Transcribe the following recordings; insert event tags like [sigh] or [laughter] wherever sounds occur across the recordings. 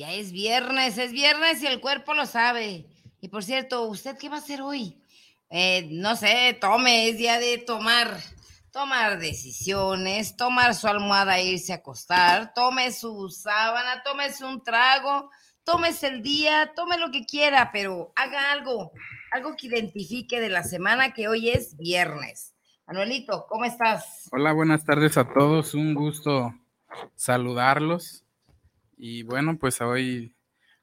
Ya es viernes, es viernes y el cuerpo lo sabe. Y por cierto, ¿usted qué va a hacer hoy? Eh, no sé, tome, es día de tomar, tomar decisiones, tomar su almohada e irse a acostar, tome su sábana, tómese un trago, tómese el día, tome lo que quiera, pero haga algo, algo que identifique de la semana que hoy es viernes. Manuelito, ¿cómo estás? Hola, buenas tardes a todos, un gusto saludarlos. Y bueno, pues hoy,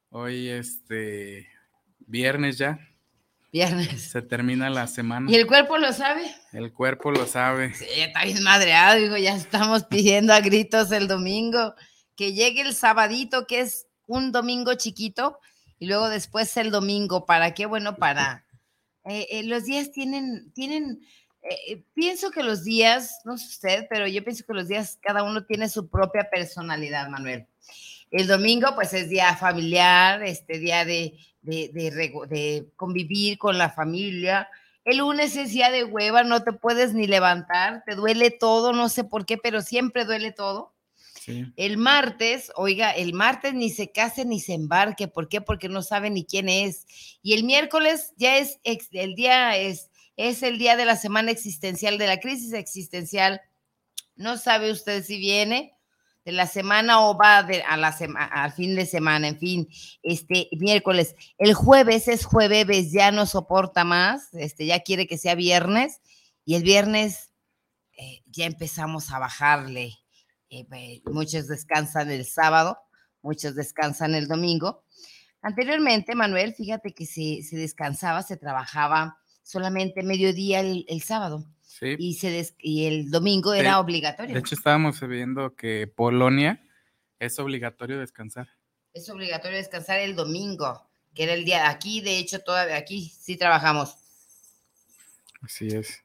hoy este, viernes ya. Viernes. Se termina la semana. ¿Y el cuerpo lo sabe? El cuerpo lo sabe. Sí, está bien madreado, digo, ya estamos pidiendo a gritos el domingo. Que llegue el sabadito, que es un domingo chiquito, y luego después el domingo. ¿Para qué? Bueno, para... Eh, eh, los días tienen, tienen, eh, pienso que los días, no sé usted, pero yo pienso que los días, cada uno tiene su propia personalidad, Manuel. El domingo, pues es día familiar, este día de, de, convivir con la familia. El lunes es día de hueva, no te puedes ni levantar, te duele todo, no sé por qué, pero siempre duele todo. El martes, oiga, el martes ni se case ni se embarque. ¿Por qué? Porque no sabe ni quién es. Y el miércoles ya es el día, es, es el día de la semana existencial, de la crisis existencial. No sabe usted si viene, de la semana o va a la al fin de semana, en fin, este miércoles. El jueves es jueves, ya no soporta más, este, ya quiere que sea viernes y el viernes eh, ya empezamos a bajarle. Eh, muchos descansan el sábado, muchos descansan el domingo. Anteriormente, Manuel, fíjate que se, se descansaba, se trabajaba solamente mediodía el sábado y, se y el domingo era obligatorio. De hecho, estábamos viendo que Polonia es obligatorio descansar. Es obligatorio descansar el domingo, que era el día. Aquí, de hecho, todavía aquí sí trabajamos. Así es.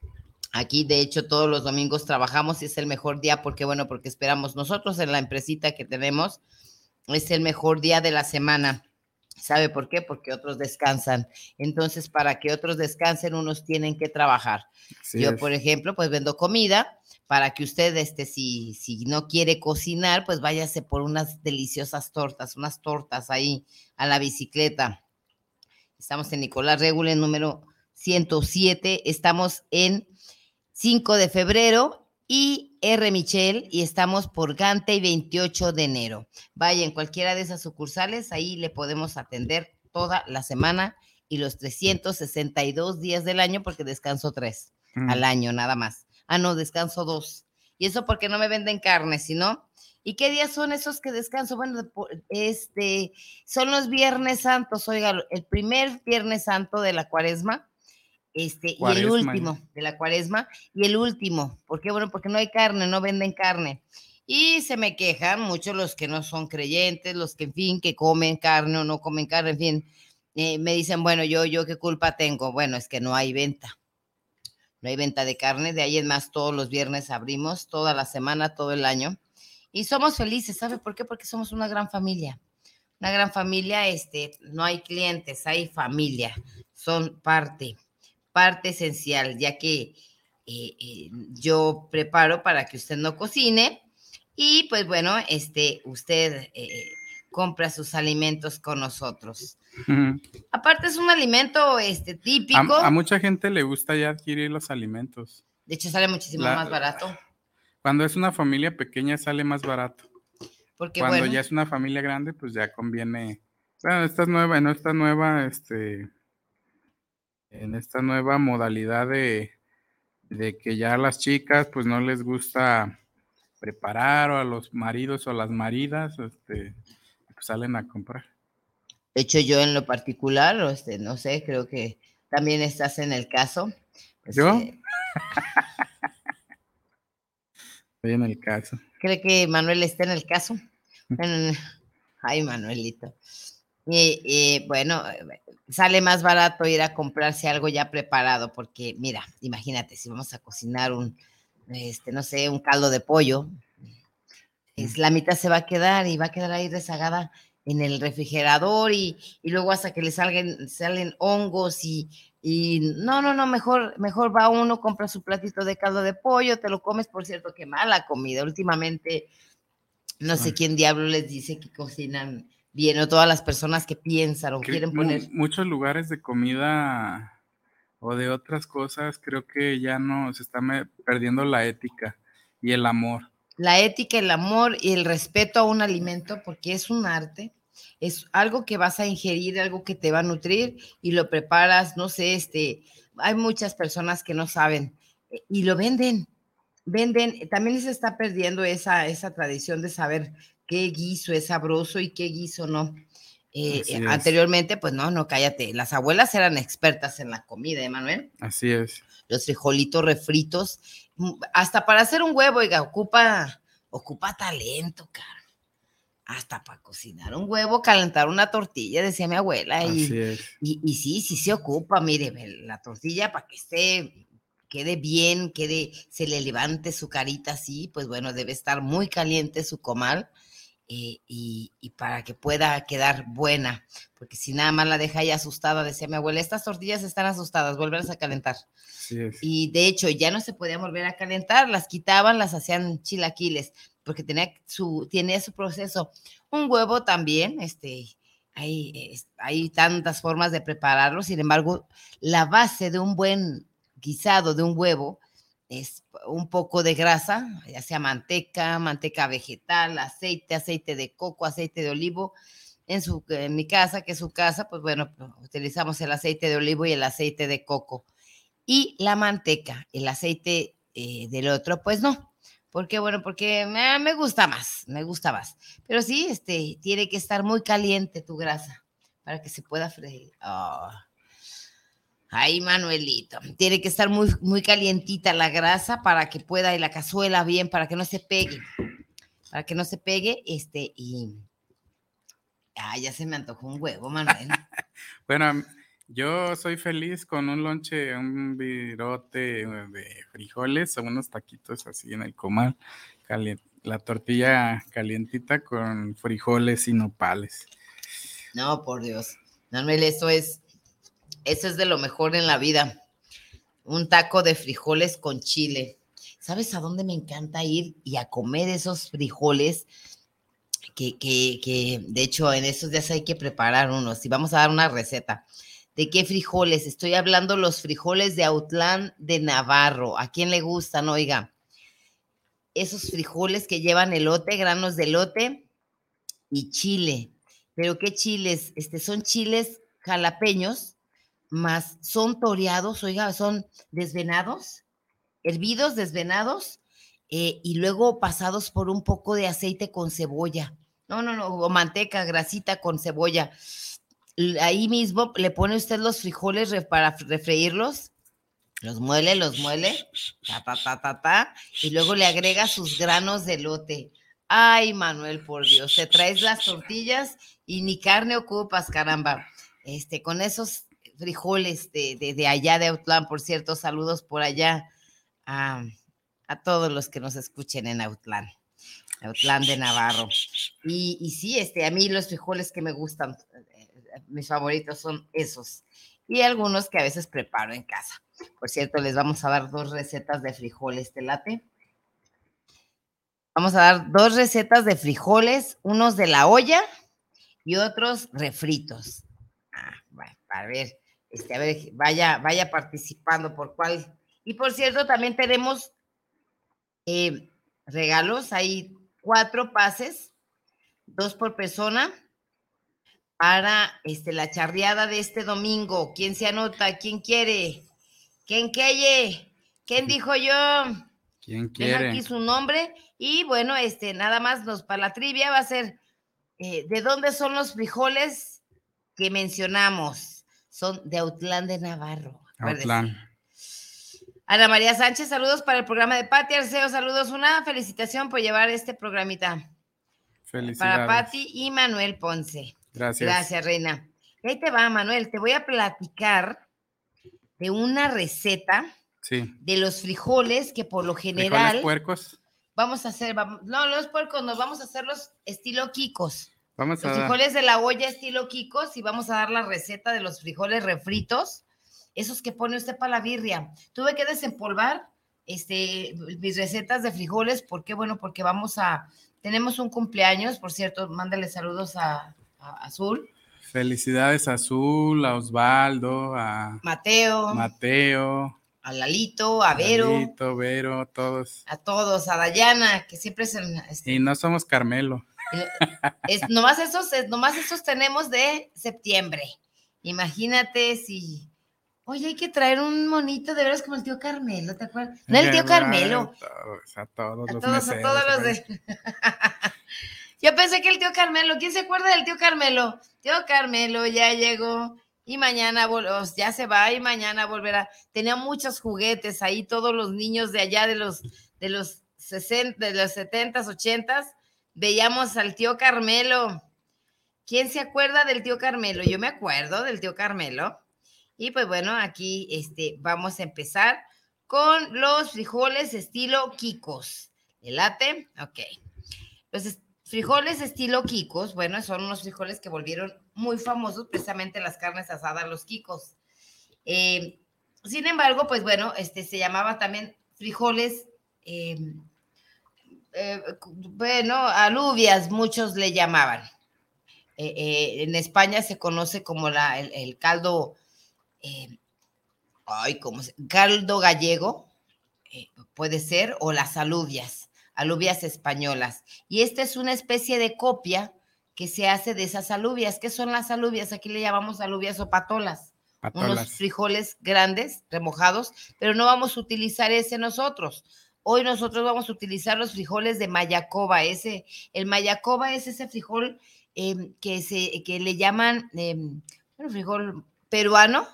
Aquí, de hecho, todos los domingos trabajamos y es el mejor día porque, bueno, porque esperamos nosotros en la empresita que tenemos, es el mejor día de la semana. ¿Sabe por qué? Porque otros descansan. Entonces, para que otros descansen, unos tienen que trabajar. Yo, por ejemplo, pues vendo comida para que usted, este, si, si no quiere cocinar, pues váyase por unas deliciosas tortas, unas tortas ahí a la bicicleta. Estamos en Nicolás Regule, número 107. Estamos en 5 de febrero y R. Michel y estamos por Gante y 28 de enero. Vaya en cualquiera de esas sucursales, ahí le podemos atender toda la semana y los 362 días del año porque descanso tres al mm. año nada más. Ah, no, descanso dos. Y eso porque no me venden carne, sino ¿Y qué días son esos que descanso? Bueno, este, son los viernes santos, oiga, el primer viernes santo de la cuaresma, este, y el último de la cuaresma, y el último, ¿por qué? Bueno, porque no hay carne, no venden carne. Y se me quejan muchos los que no son creyentes, los que, en fin, que comen carne o no comen carne, en fin, eh, me dicen, bueno, yo, yo qué culpa tengo. Bueno, es que no hay venta. No hay venta de carne, de ahí en más todos los viernes abrimos, toda la semana, todo el año. Y somos felices, ¿sabe por qué? Porque somos una gran familia. Una gran familia, este, no hay clientes, hay familia, son parte parte esencial, ya que eh, eh, yo preparo para que usted no cocine y pues bueno, este, usted eh, compra sus alimentos con nosotros. Aparte es un alimento este, típico. A, mucha gente le gusta ya adquirir los alimentos. De hecho sale muchísimo más barato. Cuando es una familia pequeña sale más barato. Porque cuando ya es una familia grande, pues ya conviene. Bueno, esta nueva, en esta nueva, este, en esta nueva modalidad de, de que ya a las chicas, pues no les gusta preparar o a los maridos o a las maridas, este, pues salen a comprar. De hecho, yo en lo particular, este, no sé, creo que también estás en el caso. ¿Yo? Este Estoy en el caso. ¿Cree que Manuel está en el caso? [laughs] ay, Manuelito. Y, bueno, sale más barato ir a comprarse algo ya preparado, porque mira, imagínate, si vamos a cocinar un, este, no sé, un caldo de pollo, es, la mitad se va a quedar y va a quedar ahí rezagada en el refrigerador y, luego hasta que le salgan, salen hongos y, y, no, no, no, mejor, mejor va uno, compra su platito de caldo de pollo, te lo comes, por cierto, qué mala comida. Últimamente, no sé quién diablo les dice que cocinan bien o todas las personas que piensan o quieren poner. Muchos lugares de comida o de otras cosas, creo que ya no se está perdiendo la ética y el amor. La ética, el amor y el respeto a un alimento, porque es un arte, es algo que vas a ingerir, algo que te va a nutrir y lo preparas, no sé, este, hay muchas personas que no saben eh, y lo venden, venden, también se está perdiendo esa, esa tradición de saber qué guiso es sabroso y qué guiso no. Eh, eh, anteriormente, pues no, no, cállate. Las abuelas eran expertas en la comida, Emanuel. Así es. Los frijolitos refritos, mm, hasta para hacer un huevo, oiga, ocupa, ocupa talento, cara. Hasta para cocinar un huevo, calentar una tortilla, decía mi abuela. Y, Así es. Y, y, sí, sí se ocupa, mire, la tortilla para que esté, quede bien, quede, se le levante su carita así, pues bueno, debe estar muy caliente su comal eh, y, para que pueda quedar buena, porque si nada más la deja ahí asustada, decía mi abuela, estas tortillas están asustadas, vuelven a calentar. Y de hecho ya no se podían volver a calentar, las quitaban, las hacían chilaquiles, porque tenía su, tiene su proceso. Un huevo también, este, hay, hay tantas formas de prepararlo, sin embargo, la base de un buen guisado de un huevo es un poco de grasa, ya sea manteca, manteca vegetal, aceite, aceite de coco, aceite de olivo. En, su, en mi casa, que es su casa, pues bueno, utilizamos el aceite de olivo y el aceite de coco. Y la manteca, el aceite eh, del otro, pues no. Porque, bueno, porque me, me, gusta más, me gusta más. Pero sí, este, tiene que estar muy caliente tu grasa para que se pueda freír. Ah. Ay, Manuelito, tiene que estar muy, muy calientita la grasa para que pueda y la cazuela bien, para que no se pegue, para que no se pegue, este, y, ay, ya se me antojó un huevo, Manuel. [laughs] bueno, yo soy feliz con un lonche, un virote de frijoles o unos taquitos así en el comal, la tortilla calientita con frijoles y nopales. No, por Dios. Manuel, eso es eso es de lo mejor en la vida. Un taco de frijoles con chile. ¿Sabes a dónde me encanta ir y a comer esos frijoles? Que, que, que de hecho en esos días hay que preparar unos y vamos a dar una receta. ¿De qué frijoles? Estoy hablando los frijoles de Autlán de Navarro. ¿A quién le gustan? Oiga, esos frijoles que llevan elote, granos de elote y chile. ¿Pero qué chiles? Este, son chiles jalapeños más son toreados, oiga, son desvenados, hervidos, desvenados, eh, y luego pasados por un poco de aceite con cebolla. No, no, no, o manteca, grasita con cebolla. Ahí mismo le pone usted los frijoles para refreírlos, los muele, los muele, ta, ta, ta, ta, ta, y luego le agrega sus granos de lote. Ay, Manuel, por Dios, te traes las tortillas y ni carne ocupas, caramba. Este, con esos frijoles de, de, allá de Autlán, por cierto, saludos por allá a, todos los que nos escuchen en Autlán, Autlán de Navarro. Y, y sí, este, a mí los frijoles que me gustan, eh, mis favoritos son esos, y algunos que a veces preparo en casa. Por cierto, les vamos a dar dos recetas de frijoles de late. Vamos a dar dos recetas de frijoles, unos de la olla, y otros refritos. Ah, bueno, a ver, este, a ver, vaya, vaya participando por cuál. Y por cierto, también tenemos eh, regalos, hay cuatro pases, dos por persona, para este, la charreada de este domingo. ¿Quién se anota? ¿Quién quiere? ¿Quién quiere? ¿Quién dijo yo? ¿Quién quiere? Deja aquí su nombre. Y bueno, este, nada más nos para la trivia va a ser eh, ¿de dónde son los frijoles que mencionamos? Son de Autlán de Navarro. Autlán. Ana María Sánchez, saludos para el programa de Pati Arceo, saludos, una felicitación por llevar este programita. Felicidades. Para Pati y Manuel Ponce. Gracias. Gracias, Reina. ahí te va, Manuel, te voy a platicar de una receta de los frijoles que por lo general... ¿Frijoles puercos? Vamos a hacer, no, los puercos, nos vamos a hacer los estilo Kikos. Vamos a los frijoles de la olla estilo Kikos y vamos a dar la receta de los frijoles refritos, esos que pone usted para la birria. Tuve que desempolvar este, mis recetas de frijoles, ¿por qué? Bueno, porque vamos a, tenemos un cumpleaños, por cierto, mándale saludos a, Azul. Felicidades a Azul, a Osvaldo, a Mateo. Mateo. A Lalito, a Vero. Lalito, Vero, todos. A todos, a Dayana, que siempre es este, y no somos Carmelo. Es, nomás, esos, nomás esos tenemos de septiembre. Imagínate si. Oye, hay que traer un monito de veras como el tío Carmelo, ¿te acuerdas? No el tío Carmelo. A todos, a todos, a todos los de. [laughs] Yo pensé que el tío Carmelo, ¿quién se acuerda del tío Carmelo? Tío Carmelo ya llegó y mañana ya se va y mañana volverá. Tenía muchos juguetes ahí, todos los niños de allá de los de los 60, de los 70s, 80s, veíamos al tío Carmelo. ¿Quién se acuerda del tío Carmelo? Yo me acuerdo del tío Carmelo. Y pues bueno, aquí este, vamos a empezar con los frijoles estilo Kikos. ¿El late? Ok. Los frijoles estilo Kikos, bueno, son unos frijoles que volvieron muy famosos, precisamente las carnes asadas, los Kikos. Eh, sin embargo, pues bueno, este se llamaba también frijoles, eh, eh, bueno, alubias, muchos le llamaban. en España se conoce como la, el, caldo, ay, ¿cómo se? Caldo gallego, puede ser, o las alubias, alubias españolas. Y esta es una especie de copia que se hace de esas alubias. ¿Qué son las alubias? Aquí le llamamos alubias o patolas. Unos frijoles grandes, remojados, pero no vamos a utilizar ese nosotros. Hoy nosotros vamos a utilizar los frijoles de mayacoba. Ese, el mayacoba es ese frijol em, que, se, que le llaman em, frijol peruano,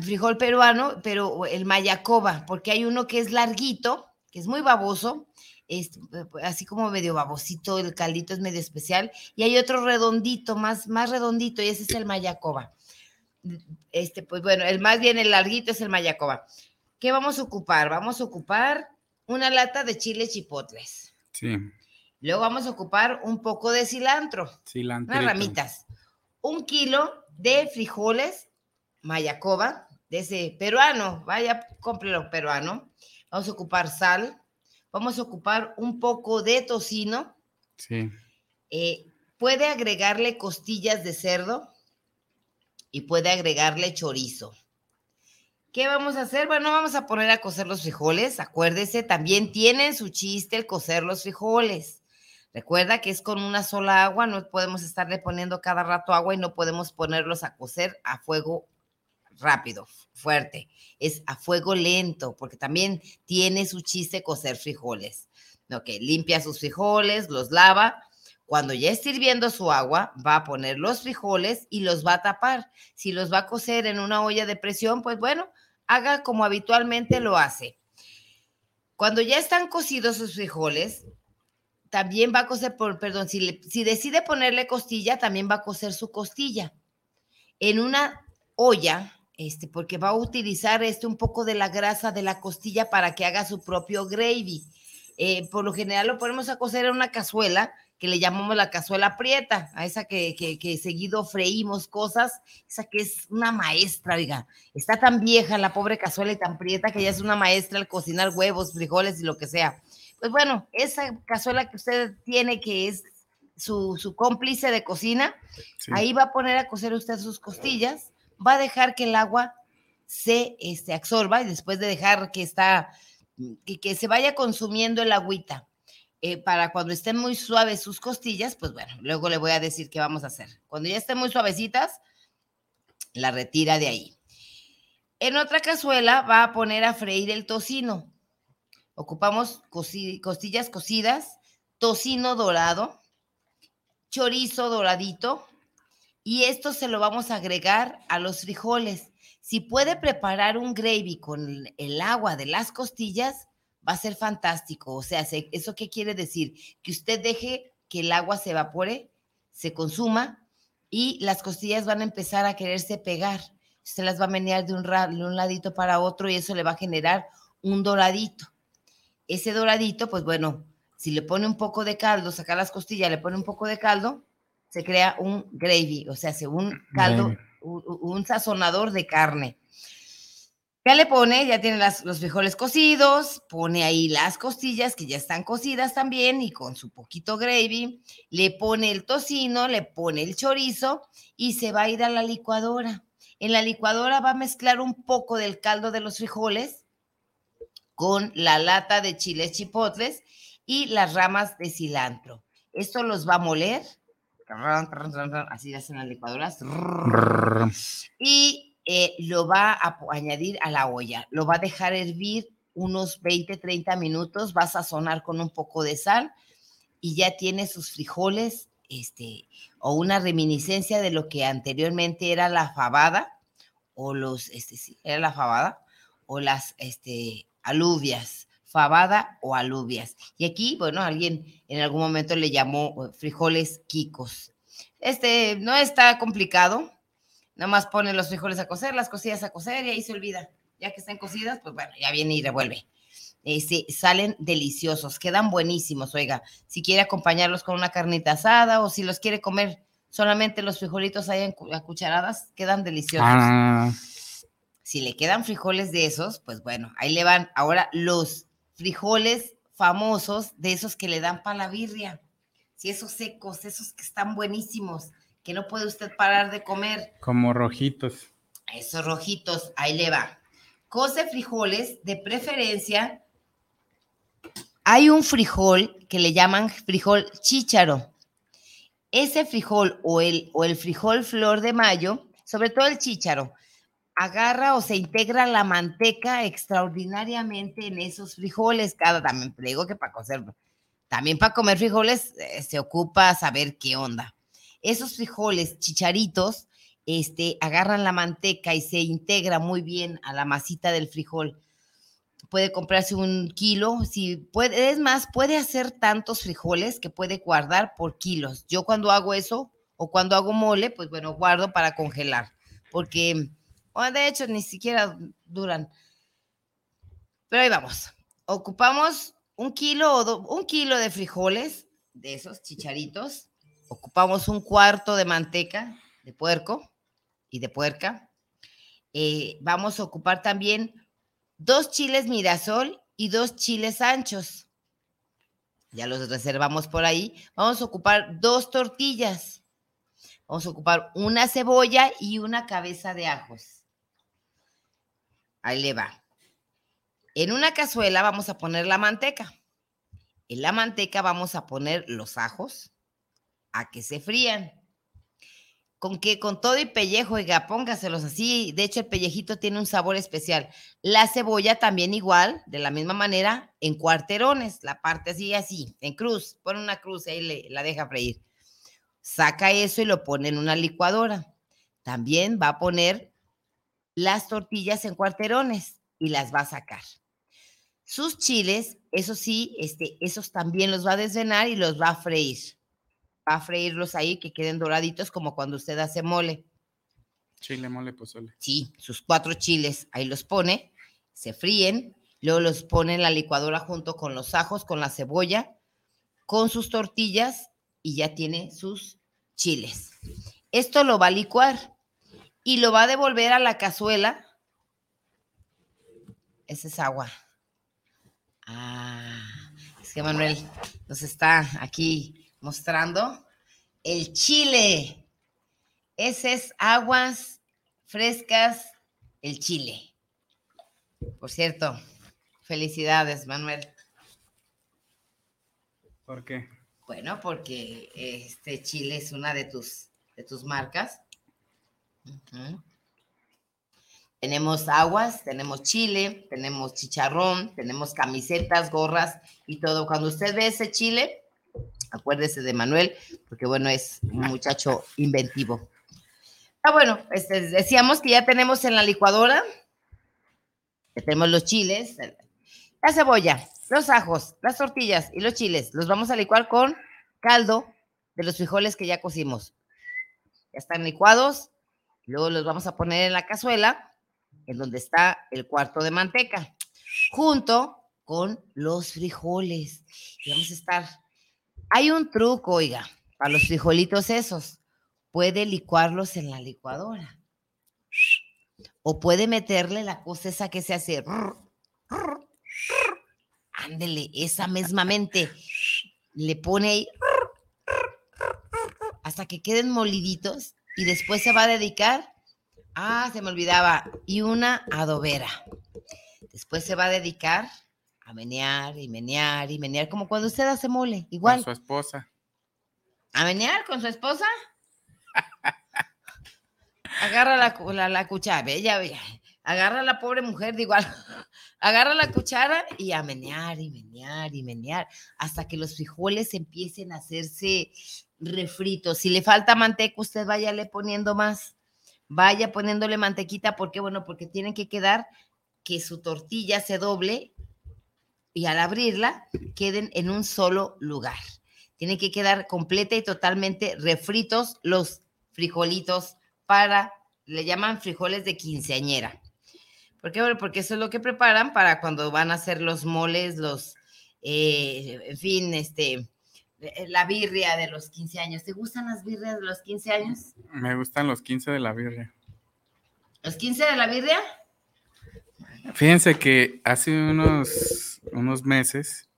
frijol peruano, pero el mayacoba, porque hay uno que es larguito, que es muy baboso, eh, así como medio babosito, el caldito es medio especial, y hay otro redondito, más, más redondito, y ese es el mayacoba. Este, pues bueno, el más bien el larguito es el mayacoba. ¿Qué vamos a ocupar? Vamos a ocupar una lata de chile chipotles. Sí. Luego vamos a ocupar un poco de cilantro. Cilantro. Unas ramitas. Un kilo de frijoles mayacoba, de ese peruano, vaya, cómprelo peruano. Vamos a ocupar sal, Vamos a ocupar un poco de tocino. Sí. Eh, puede agregarle costillas de cerdo y puede agregarle chorizo. ¿Qué vamos a hacer? Bueno, vamos a poner a cocer los frijoles. Acuérdese, también tienen su chiste el cocer los frijoles. Recuerda que es con una sola agua, no podemos estarle poniendo cada rato agua y no podemos ponerlos a cocer a fuego rápido, fuerte, es a fuego lento, porque también tiene su chiste cocer frijoles. Ok, limpia sus frijoles, los lava. Cuando ya esté hirviendo su agua, va a poner los frijoles y los va a tapar. Si los va a cocer en una olla de presión, pues bueno, haga como habitualmente lo hace. Cuando ya están cocidos sus frijoles, también va a cocer, por, perdón, si, decide ponerle costilla, también va a cocer su costilla. En una olla este, porque va a utilizar este, un poco de la grasa de la costilla para que haga su propio gravy. Eh, por lo general lo ponemos a cocer en una cazuela que le llamamos la cazuela prieta, a esa que, que, seguido freímos cosas, esa que es una maestra, diga, está tan vieja la pobre cazuela y tan prieta que ya es una maestra al cocinar huevos, frijoles y lo que sea. Pues bueno, esa cazuela que usted tiene que es su, cómplice de cocina. Ahí va a poner a cocer usted sus costillas, va a dejar que el agua se este, absorba y después de dejar que está, que, que se vaya consumiendo el agüita. Eh, para cuando estén muy suaves sus costillas, pues bueno, luego le voy a decir qué vamos a hacer. Cuando ya estén muy suavecitas, la retira de ahí. En otra cazuela va a poner a freír el tocino. Ocupamos costillas cocidas, tocino dorado, chorizo doradito y esto se lo vamos a agregar a los frijoles. Si puede preparar un gravy con el agua de las costillas, va a ser fantástico. O sea, ¿eso qué quiere decir? Que usted deje que el agua se evapore, se consuma y las costillas van a empezar a quererse pegar. Usted las va a menear de un, de un ladito para otro y eso le va a generar un doradito. Ese doradito, pues bueno, si le pone un poco de caldo, saca las costillas, le pone un poco de caldo, se crea un gravy, o sea, hace un caldo, un, sazonador de carne. Ya le pone, ya tiene los frijoles cocidos, pone ahí las costillas que ya están cocidas también y con su poquito gravy, le pone el tocino, le pone el chorizo y se va a ir a la licuadora. En la licuadora va a mezclar un poco del caldo de los frijoles con la lata de chiles chipotles y las ramas de cilantro. Esto los va a moler, así hacen las licuadoras, y eh, lo va a añadir a la olla. Lo va a dejar hervir unos 20, 30 minutos, va a sazonar con un poco de sal y ya tiene sus frijoles, este, o una reminiscencia de lo que anteriormente era la fabada, o los, este, sí, era la fabada, o las, este, alubias fabada o alubias. Y aquí, bueno, alguien en algún momento le llamó eh, frijoles quicos. Este no está complicado, nada más pone los frijoles a cocer, las cosillas a cocer y ahí se olvida. Ya que están cocidas, pues bueno, ya viene y revuelve. Este, salen deliciosos, quedan buenísimos, oiga. Si quiere acompañarlos con una carnita asada o si los quiere comer solamente los frijolitos ahí en, a cucharadas, quedan deliciosos. Ah. Si le quedan frijoles de esos, pues bueno, ahí le van. Ahora los frijoles famosos de esos que le dan para la birria. Si esos secos, esos que están buenísimos, que no puede usted parar de comer. Como rojitos. Esos rojitos, ahí le va. Cose frijoles, de preferencia. Hay un frijol que le llaman frijol chícharo. Ese frijol o el, o el frijol flor de mayo, sobre todo el chícharo, agarra o se integra la manteca extraordinariamente en esos frijoles. Cada también digo que para cocer, también para comer frijoles eh, se ocupa saber qué onda. Esos frijoles chicharitos, este, agarran la manteca y se integra muy bien a la masita del frijol. Puede comprarse un kilo, si puede, es más, puede hacer tantos frijoles que puede guardar por kilos. Yo cuando hago eso o cuando hago mole, pues bueno, guardo para congelar, porque de hecho, ni siquiera duran. Pero ahí vamos. Ocupamos un kilo o un kilo de frijoles, de esos chicharitos. Ocupamos un cuarto de manteca de puerco y de puerca. Eh, vamos a ocupar también dos chiles mirasol y dos chiles anchos. Ya los reservamos por ahí. Vamos a ocupar dos tortillas. Vamos a ocupar una cebolla y una cabeza de ajos. Ahí le va. En una cazuela vamos a poner la manteca. En la manteca vamos a poner los ajos a que se frían. Con que con todo y pellejo, oiga, póngaselos así. De hecho, el pellejito tiene un sabor especial. La cebolla también igual, de la misma manera, en cuarterones, la parte así, así, en cruz. Pone una cruz y ahí le, la deja freír. Saca eso y lo pone en una licuadora. También va a poner las tortillas en cuarterones y las va a sacar. Sus chiles, eso sí, este, esos también los va a desvenar y los va a freír. Va a freírlos ahí que queden doraditos como cuando usted hace mole. Chile, mole, pozole. Sí, sus cuatro chiles, ahí los pone, se fríen, luego los pone en la licuadora junto con los ajos, con la cebolla, con sus tortillas y ya tiene sus chiles. Esto lo va a licuar y lo va a devolver a la cazuela. Esa es agua. Ah, es que Manuel nos está aquí mostrando el chile. Ese es aguas frescas, el chile. Por cierto, felicidades, Manuel. ¿Por qué? Bueno, porque este chile es una de tus, de tus marcas. Tenemos aguas, tenemos chile, tenemos chicharrón, tenemos camisetas, gorras y todo. Cuando usted ve ese chile, acuérdese de Manuel, porque bueno, es un muchacho inventivo. Ah, bueno, este, decíamos que ya tenemos en la licuadora, que tenemos los chiles, la cebolla, los ajos, las tortillas y los chiles. Los vamos a licuar con caldo de los frijoles que ya cocimos. Ya están licuados, luego los vamos a poner en la cazuela en donde está el cuarto de manteca, junto con los frijoles. Y vamos a estar. Hay un truco, oiga, para los frijolitos esos. Puede licuarlos en la licuadora. O puede meterle la cosa esa que se hace. Ándele, esa mismamente. Le pone ahí hasta que queden moliditos y después se va a dedicar Ah, se me olvidaba. Y una adobera. Después se va a dedicar a menear y menear y menear, como cuando usted hace mole, igual. Con su esposa. ¿A menear con su esposa? Agarra la, la, cuchara, bella, bella. Agarra la pobre mujer de igual. [laughs] Agarra la cuchara y a menear y menear y menear hasta que los frijoles empiecen a hacerse refritos. Si le falta manteca, usted váyale poniendo más vaya poniéndole mantequita, porque bueno, porque tienen que quedar que su tortilla se doble y al abrirla queden en un solo lugar. Tienen que quedar completa y totalmente refritos los frijolitos para, le llaman frijoles de quinceañera. ¿Por qué? Porque eso es lo que preparan para cuando van a hacer los moles, los, eh, en fin, este, eh, la birria de los 15 años. ¿Te gustan las birrias de los 15 años? Me gustan los 15 de la birria. ¿Los 15 de la birria? Fíjense que hace unos, unos meses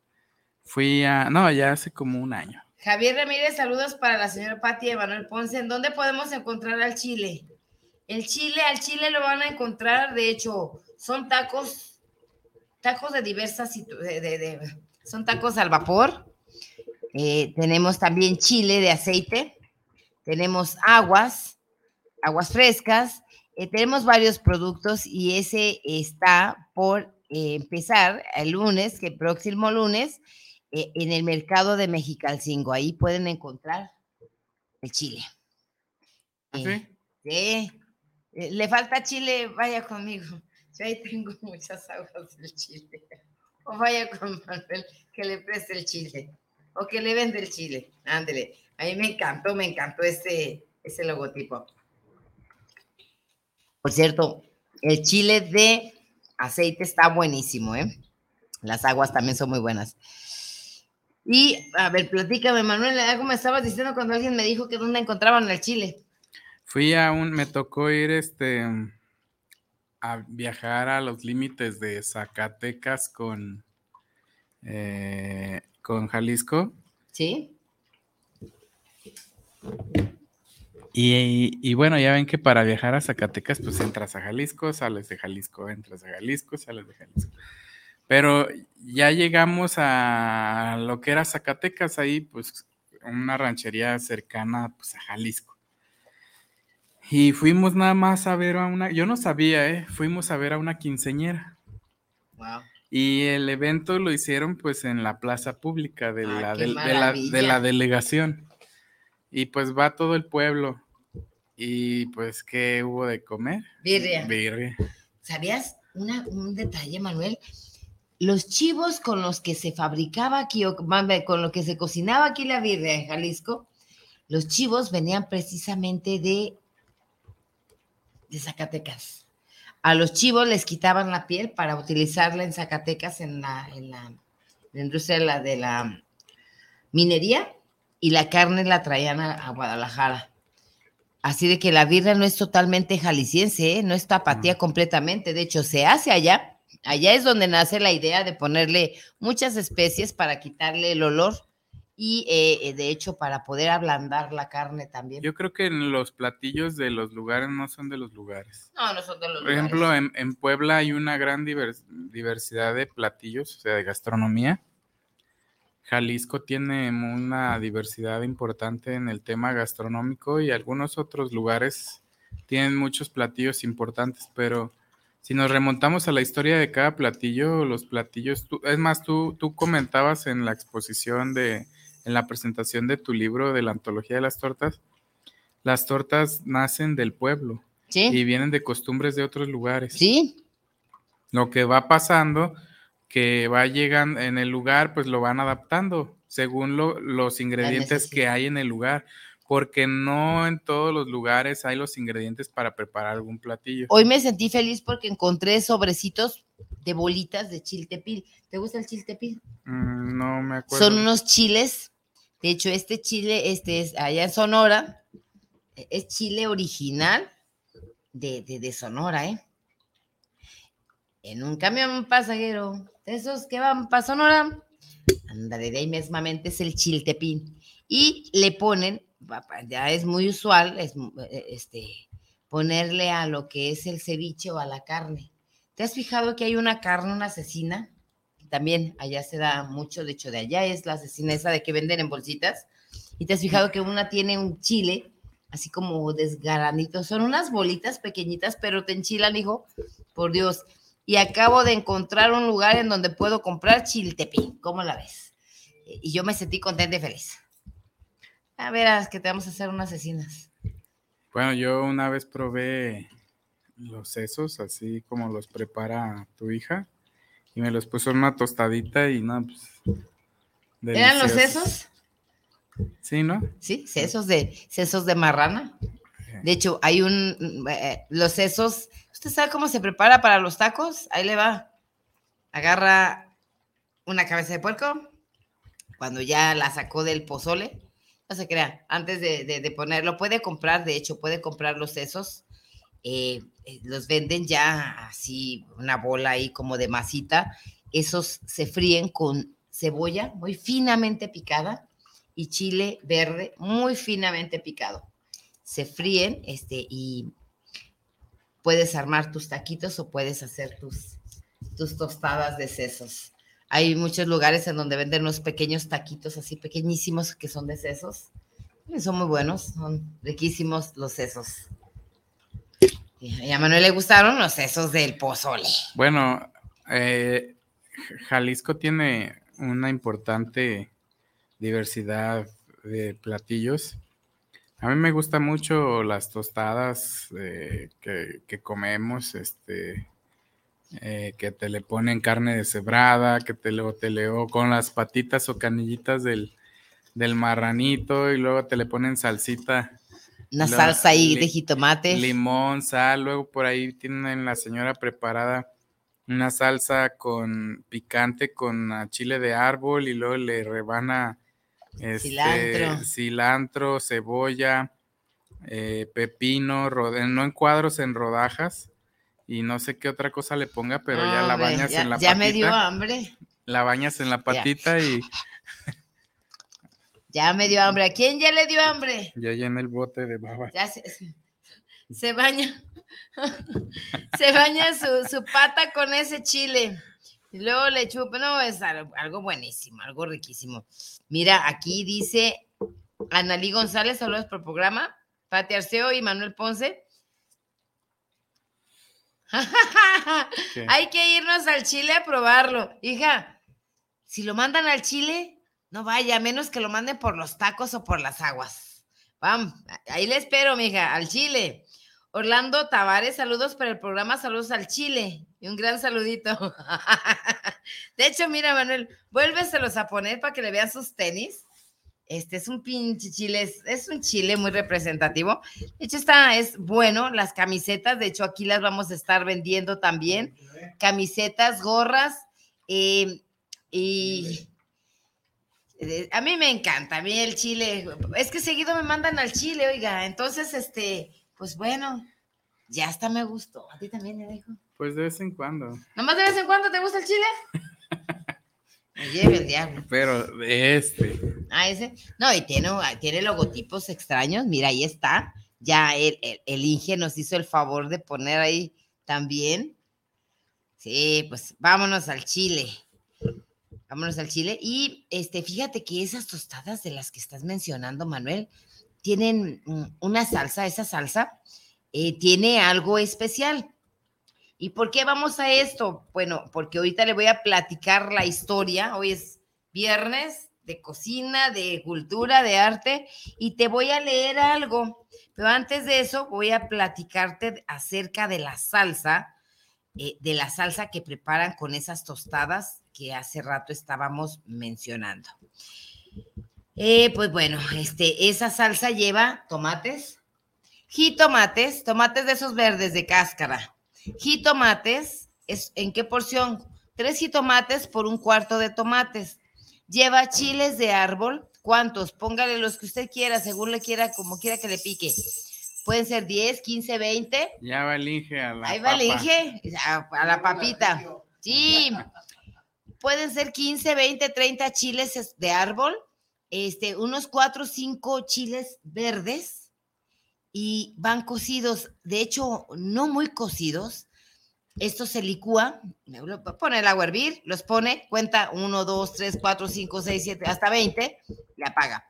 fui a, no, ya hace como un año. Javier Ramírez, saludos para la señora Patti Emanuel Ponce. ¿En dónde podemos encontrar al chile? El chile, al chile lo van a encontrar, de hecho, son tacos, tacos de diversas, son tacos al vapor, eh, tenemos también chile de aceite, tenemos aguas, aguas frescas, eh, tenemos varios productos y ese está por eh, empezar el lunes, que próximo lunes, en el mercado de Mexicalcingo. Ahí pueden encontrar el chile. ¿Ah, ¿Sí? sí. Le falta chile, vaya conmigo. Yo ahí tengo [laughs] muchas aguas del chile. O vaya con Manuel que le preste el chile o que le vende el chile. Ándele. A mí me encantó, me encantó ese, ese logotipo. Por cierto, el chile de aceite está buenísimo, ¿eh? Las aguas también son muy buenas. Y, a ver, platícame, Manuel, algo me estabas diciendo cuando alguien me dijo que dónde encontraban el chile. Fui a un, me tocó ir este, a viajar a los límites de Zacatecas con, eh, con Jalisco. Sí. Y, bueno, ya ven que para viajar a Zacatecas, pues entras a Jalisco, sales de Jalisco, entras a Jalisco, sales de Jalisco. Pero ya llegamos a lo que era Zacatecas, ahí pues una ranchería cercana pues a Jalisco. Y fuimos nada más a ver a una, yo no sabía, ¿eh? Fuimos a ver a una quinceñera. Wow. Y el evento lo hicieron pues en la plaza pública de, la, de, la, delegación. Y pues va todo el pueblo. Y pues, ¿qué hubo de comer? Birria. Birria. ¿Sabías un detalle, Manuel? Los chivos con los que se fabricaba aquí, o con los que se cocinaba aquí la birria en Jalisco, los chivos venían precisamente de, de Zacatecas a los chivos les quitaban la piel para utilizarla en Zacatecas en la, en la, industria de la, minería y la carne la traían a, Guadalajara. Así de que la birra no es totalmente jalisciense, ¿eh? no es tapatía completamente, de hecho se hace allá. Allá es donde nace la idea de ponerle muchas especies para quitarle el olor y eh, de hecho para poder ablandar la carne también. Yo creo que los platillos de los lugares no son de los lugares. No, no son de los Por ejemplo, en, en, Puebla hay una gran diversidad de platillos, o sea, de gastronomía. Jalisco tiene una diversidad importante en el tema gastronómico y algunos otros lugares tienen muchos platillos importantes, pero si nos remontamos a la historia de cada platillo, los platillos, es más, tú, tú comentabas en la exposición de, en la presentación de tu libro de la antología de las tortas, las tortas nacen del pueblo y vienen de costumbres de otros lugares. Sí. Lo que va pasando que va llegando en el lugar, pues lo van adaptando según los ingredientes que hay en el lugar, porque no en todos los lugares hay los ingredientes para preparar algún platillo. Hoy me sentí feliz porque encontré sobrecitos de bolitas de chiltepil. ¿Te gusta el chiltepil? Mm, no me acuerdo. Son unos chiles. De hecho, este chile, este es allá en Sonora, es chile original de, de, de Sonora, ¿eh? En un camión pasajero esos que van para Sonora, ándale, de ahí mismamente es el chiltepín. Y le ponen, ya es muy usual, es, eh, este, ponerle a lo que es el ceviche o a la carne. ¿Te has fijado que hay una carne, una asesina? También allá se da mucho, de hecho, de allá es la asesina esa de que venden en bolsitas. Y te has fijado que una tiene un chile, así como desgaranito. Son unas bolitas pequeñitas, pero te enchilan, hijo. Por Dios y acabo de encontrar un lugar en donde puedo comprar chiltepín. ¿Cómo la ves? Y yo me sentí contenta y feliz. A verás que te vamos a hacer unas asesinas. Bueno, yo una vez probé los sesos, así como los prepara tu hija, y me los puso en una tostadita y no, pues. ¿Eran los sesos? Sí, ¿no? Sí, sesos de, sesos de marrana. De hecho, hay un, eh, los sesos ¿Usted sabe cómo se prepara para los tacos? Ahí le va. Agarra una cabeza de puerco, cuando ya la sacó del pozole, no se crea, antes de, ponerlo, puede comprar, de hecho, puede comprar los sesos, eh, eh, los venden ya así, una bola ahí como de masita, esos se fríen con cebolla muy finamente picada y chile verde muy finamente picado. Se fríen este, y puedes armar tus taquitos o puedes hacer tus, tus tostadas de sesos. Hay muchos lugares en donde venden unos pequeños taquitos así pequeñísimos que son de sesos. son muy buenos, son riquísimos los sesos. Y a Manuel le gustaron los sesos del pozole. Bueno, eh, Jalisco tiene una importante diversidad de platillos a mí me gusta mucho las tostadas eh, que, comemos, este, eh, que te le ponen carne deshebrada, que te lo te leo con las patitas o canillitas del, marranito y luego te le ponen salsita. Una salsa ahí de jitomate. Limón, sal, luego por ahí tienen la señora preparada una salsa con picante con chile de árbol y luego le rebana este, cilantro. cebolla, eh, pepino, no en cuadros, en rodajas. Y no sé qué otra cosa le ponga, pero ya la bañas en la patita. Ya me dio hambre. La bañas en la patita y. [laughs] Ya me dio hambre. ¿A quién ya le dio hambre? Ya llena el bote de baba. Ya se, baña. [laughs] se baña su, su pata con ese chile. Y luego le chupa, no, es algo, buenísimo, algo riquísimo. Mira, aquí dice Analí González, saludos por el programa, Pati Arceo y Manuel Ponce. [laughs] Hay que irnos al Chile a probarlo. Hija, si lo mandan al Chile, no vaya, a menos que lo manden por los tacos o por las aguas. Vamos, ahí le espero, mija, al Chile. Orlando Tavares, saludos para el programa, saludos al Chile y un gran saludito. [laughs] De hecho, mira, Manuel, vuélveselos a poner para que le vean sus tenis. Este es un pinche chile, es, un chile muy representativo. De hecho, está, es bueno, las camisetas, de hecho, aquí las vamos a estar vendiendo también. Camisetas, gorras, eh, y eh, a mí me encanta, a mí el chile, es que seguido me mandan al chile, oiga, entonces, este, pues bueno, ya hasta me gustó. ¿A ti también me dijo? Pues de vez en cuando. ¿Nomás de vez en cuando te gusta el chile? [laughs] me lleve el diablo. Pero de este. Ah, ese. No, y tiene, tiene logotipos extraños. Mira, ahí está. Ya el, el, Inge nos hizo el favor de poner ahí también. Sí, pues vámonos al Chile. Vámonos al Chile. Y este, fíjate que esas tostadas de las que estás mencionando, Manuel, tienen mm, una salsa, esa salsa eh, tiene algo especial. ¿Y por qué vamos a esto? Bueno, porque ahorita le voy a platicar la historia. Hoy es viernes de cocina, de cultura, de arte, y te voy a leer algo. Pero antes de eso, voy a platicarte acerca de la salsa, eh, de la salsa que preparan con esas tostadas que hace rato estábamos mencionando. Eh, pues bueno, este, esa salsa lleva tomates, jitomates, tomates de esos verdes de cáscara, jitomates, es, ¿en qué porción? Tres jitomates por un cuarto de tomates. Lleva chiles de árbol, ¿cuántos? Póngale los que usted quiera, según le quiera, como quiera que le pique. Pueden ser 10, 15, 20. Ya va el Inge a la Ahí va el Inge, a, la papita. Sí. Pueden ser 15, 20, 30 chiles de árbol, este, unos 4 o 5 chiles verdes y van cocidos, de hecho, no muy cocidos. Esto se licúa, pone el agua a hervir, los pone, cuenta 1, 2, 3, 4, 5, 6, 7, hasta 20, le apaga.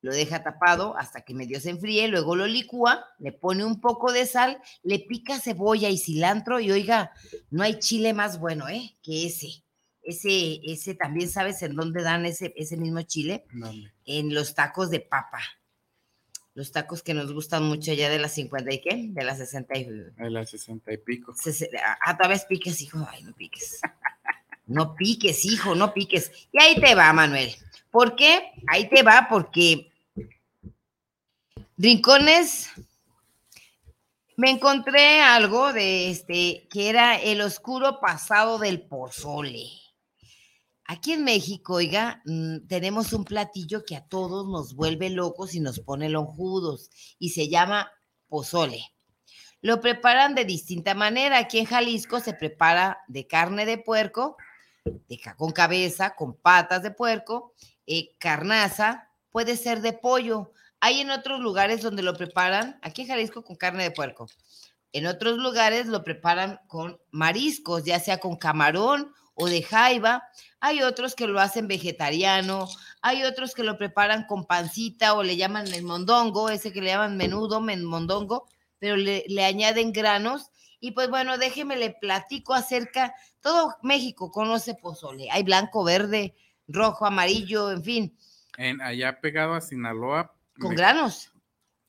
Lo deja tapado hasta que medio se enfríe, luego lo licúa, le pone un poco de sal, le pica cebolla y cilantro y oiga, no hay chile más bueno, ¿eh? Que ese. Ese, ese también sabes en dónde dan ese, ese mismo chile. En los tacos de papa. Los tacos que nos gustan mucho ya de las 50 y qué? De las 60 y... De las 60 y pico. Ah, todavía piques, hijo. Ay, no piques. No piques, hijo, no piques. Y ahí te va, Manuel. ¿Por qué? Ahí te va porque Rincones, me encontré algo de este, que era el oscuro pasado del pozole. Aquí en México, oiga, mm, tenemos un platillo que a todos nos vuelve locos y nos pone lonjudos y se llama pozole. Lo preparan de distinta manera. Aquí en Jalisco se prepara de carne de puerco, con cabeza, con patas de puerco, eh, carnaza, puede ser de pollo. Hay en otros lugares donde lo preparan, aquí en Jalisco con carne de puerco. En otros lugares lo preparan con mariscos, ya sea con camarón o de jaiba. Hay otros que lo hacen vegetariano, hay otros que lo preparan con pancita o le llaman el mondongo, ese que le llaman menudo, mondongo, pero le, le añaden granos. Y pues bueno, déjeme le platico acerca, todo México conoce pozole, hay blanco, verde, rojo, amarillo, en fin. En, allá pegado a Sinaloa con granos.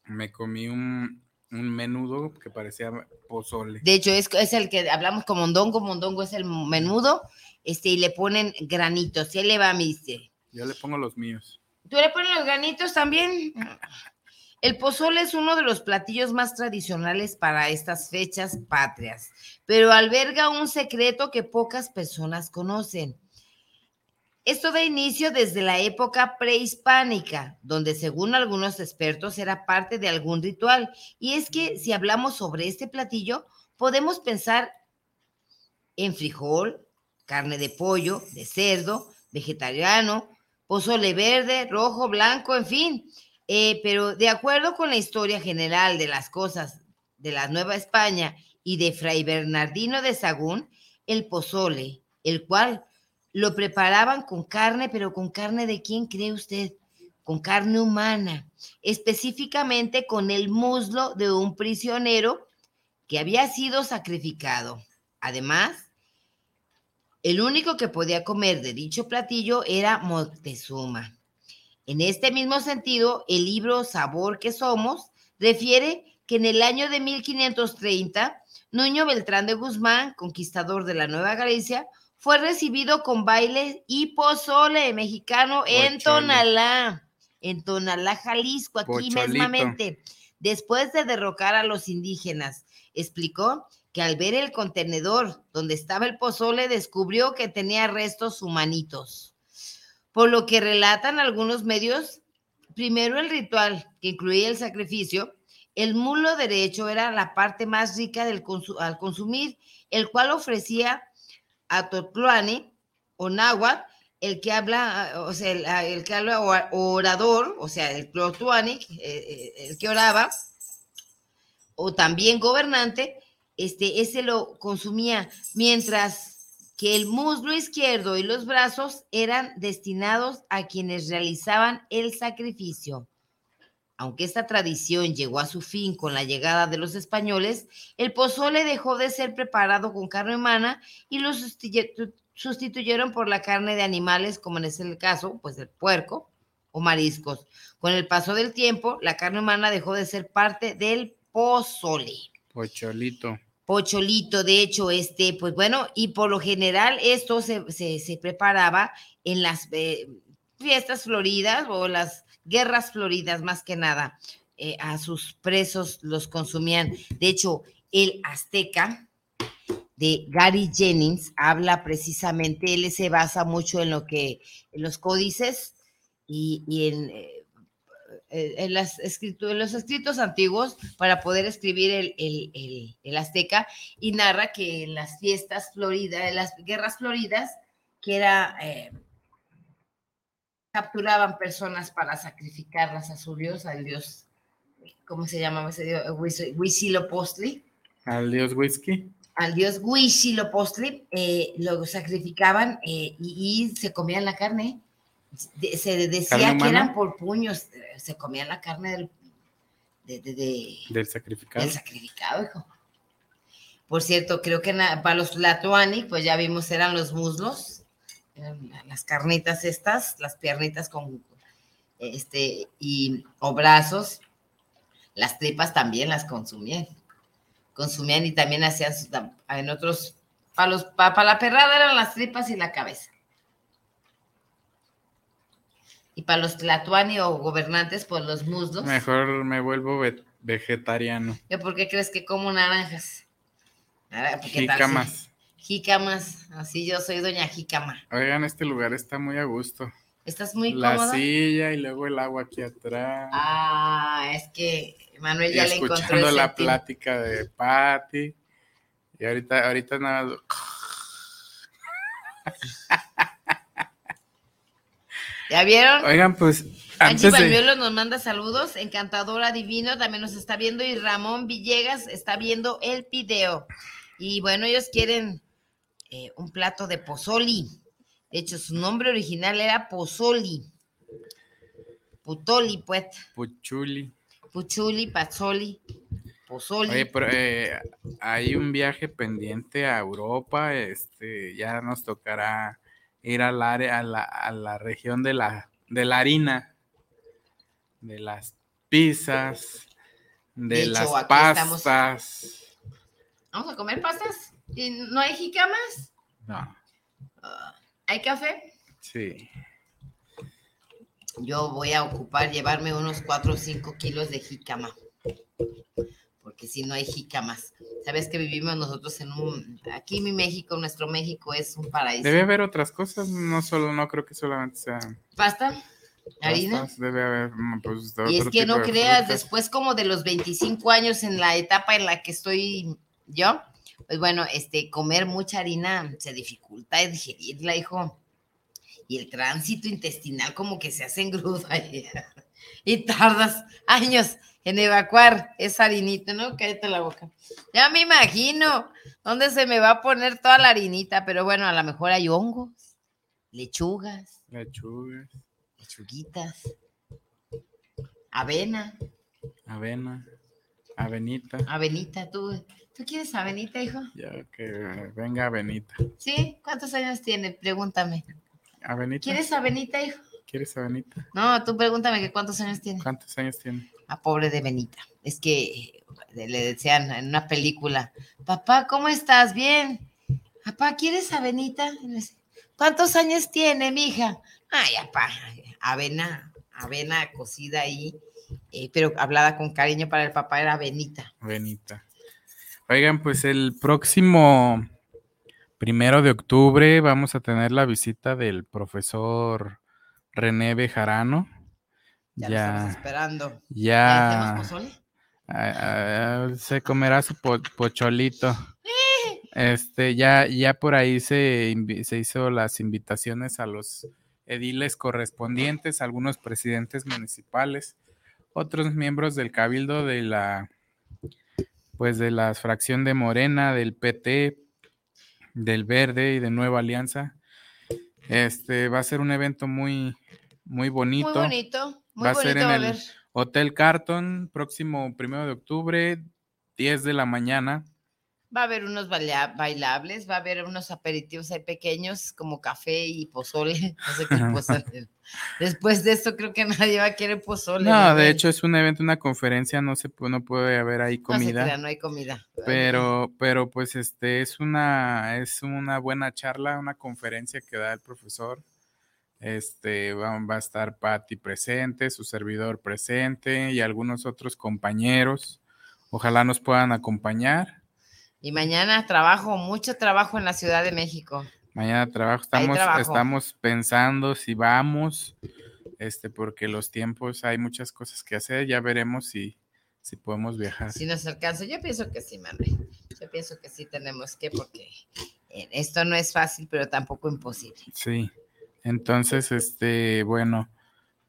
Me comí un, menudo que parecía pozole. De hecho, es, es, el que hablamos con mondongo. Mondongo es el menudo. Este, y le ponen granitos. Y le va a mí, Yo le pongo los míos. ¿Tú le pones los granitos también? El pozole es uno de los platillos más tradicionales para estas fechas patrias, pero alberga un secreto que pocas personas conocen. Esto da inicio desde la época prehispánica, donde según algunos expertos era parte de algún ritual. Y es que si hablamos sobre este platillo, podemos pensar en frijol, carne de pollo, de cerdo, vegetariano, pozole verde, rojo, blanco, en fin. Eh, pero de acuerdo con la historia general de las cosas de la Nueva España y de Fray Bernardino de Sagún, el pozole, el cual lo preparaban con carne, pero con carne de quién cree usted? Con carne humana, específicamente con el muslo de un prisionero que había sido sacrificado. Además, el único que podía comer de dicho platillo era Moctezuma. En este mismo sentido, el libro Sabor que Somos refiere que en el año de 1530, Nuño Beltrán de Guzmán, conquistador de la Nueva Galicia, fue recibido con baile y pozole mexicano en Tonalá, en Tonalá, Jalisco, aquí mismamente, después de derrocar a los indígenas. Explicó que al ver el contenedor donde estaba el pozole, descubrió que tenía restos humanitos. Por lo que relatan algunos medios, primero el ritual, que incluía el sacrificio, el mulo derecho era la parte más rica del al consumir, el cual ofrecía a Totluani o náhuatl el que habla, o sea, el, que habla orador, o sea, el Clotuanic, eh, eh, el que oraba, o también gobernante, este, ese lo consumía, mientras que el muslo izquierdo y los brazos eran destinados a quienes realizaban el sacrificio. Aunque esta tradición llegó a su fin con la llegada de los españoles, el pozole dejó de ser preparado con carne humana y lo sustituyeron por la carne de animales, como en el caso, pues el puerco o mariscos. Con el paso del tiempo, la carne humana dejó de ser parte del pozole. Pocholito. Pocholito, de hecho, este, pues bueno, y por lo general esto se, preparaba en las eh, fiestas floridas o las guerras floridas, más que nada. Eh, a sus presos los consumían. De hecho, el azteca, de Gary Jennings habla precisamente, él se basa mucho en lo que, en los códices y, en, eh, en, las los escritos antiguos para poder escribir el, azteca y narra que en las fiestas floridas, en las guerras floridas, que era, eh, capturaban personas para sacrificarlas a su dios, al dios, ¿cómo se llamaba ese dios? Huitzilopochtli. Al dios whisky al dios Huitzilopochtli, eh, lo sacrificaban eh, y, se comían la carne. se decía que eran por puños, eh, se comían la carne del, del sacrificado. Del sacrificado, hijo. Por cierto, creo que para los Latuani, pues ya vimos, eran los muslos, las carnitas estas, las piernitas con este, y, o brazos, las tripas también las consumían consumían y también hacían sus, en otros, para, los, para, la perrada eran las tripas y la cabeza. Y para los tlatuani o gobernantes, pues los muslos. Mejor me vuelvo vegetariano. ¿Por qué crees que como naranjas? Jicamas. Jicamas, así yo soy doña Jicama. Oigan, este lugar está muy a gusto. ¿Estás muy La silla y luego el agua aquí atrás. Ah, es que Manuel ya le encontró Escuchando la plática de Patty. Y ahorita, ahorita nada [laughs] ¿Ya vieron? Oigan, pues. Angie de... nos manda saludos. Encantadora Divino también nos está viendo. Y Ramón Villegas está viendo el video. Y bueno, ellos quieren eh, un plato de pozoli. De hecho, su nombre original era pozoli. Putoli, pues. Puchuli. Puchuli, Pazzoli, Pozoli. Oye, pero eh, hay un viaje pendiente a Europa, este, ya nos tocará ir al área, a la, a la región de la, de la harina, de las pizzas, de, las pastas. ¿Vamos a comer pastas? ¿Y no hay jicamas? No. Ah, ¿Hay café? Sí yo voy a ocupar llevarme unos 4 o 5 kilos de jícama, porque si no hay jícamas. Sabes que vivimos nosotros en un, aquí mi México, nuestro México es un paraíso. Debe haber otras cosas, no solo, no creo que solamente sea. ¿Pasta? ¿Harina? Debe haber, mm, pues, Y es que no creas, después como de los 25 años en la etapa en la que estoy yo, pues bueno, este, comer mucha harina se dificulta digerirla, hijo y el tránsito intestinal como que se hace engrudo [laughs] y tardas años en evacuar esa harinita, ¿no? Cállate la boca. Ya me imagino dónde se me va a poner toda la harinita, pero bueno, a lo mejor hay hongos, lechugas. Lechugas. Lechuguitas. Avena. Avena. Avenita. Avenita, tú. ¿Tú quieres avenita, hijo? Ya que venga avenita. ¿Sí? ¿Cuántos años tiene? Pregúntame. ¿Avenita? ¿Quieres Avenita, hijo? ¿Quieres Avenita? No, tú pregúntame que cuántos años tiene. ¿Cuántos años tiene? A pobre de Benita. Es que eh, le decían en una película, papá, ¿cómo estás? Bien. Papá, ¿quieres Avenita? ¿Cuántos años tiene, mija? Ay, papá, avena, avena cocida ahí, eh, pero hablada con cariño para el papá era Benita. Benita. Oigan, pues el próximo primero de octubre vamos a tener la visita del profesor René Bejarano. Ya, ya estamos esperando. Ya. se comerá su pocholito. Este, ya, ya por ahí se, se hizo las invitaciones a los ediles correspondientes, algunos presidentes municipales, otros miembros del cabildo de la, pues de la fracción de Morena, del PT, del Verde y de Nueva Alianza. Este va a ser un evento muy, muy bonito. Muy bonito. Muy va a ser en el Hotel Carton, próximo primero de octubre, 10 de la mañana. Va a haber unos bailables, va a haber unos aperitivos ahí pequeños como café y pozole. No sé qué pozole. Después de esto creo que [laughs] nadie va a querer pozole. No, de hecho es un evento, una conferencia, no se no puede haber ahí comida. No, no hay comida. Pero, pero pues este es una, es una buena charla, una conferencia que da el profesor. Este va, va a estar Patti presente, su servidor presente y algunos otros compañeros. Ojalá nos puedan acompañar. Y mañana trabajo, mucho trabajo en la Ciudad de México. Mañana trabajo, estamos, estamos pensando si vamos, este, porque los tiempos hay muchas cosas que hacer, ya veremos si, si podemos viajar. Si nos alcanza, yo pienso que sí, Manuel. Yo pienso que sí tenemos que, porque eh, esto no es fácil, pero tampoco imposible. Sí. Entonces, este, bueno,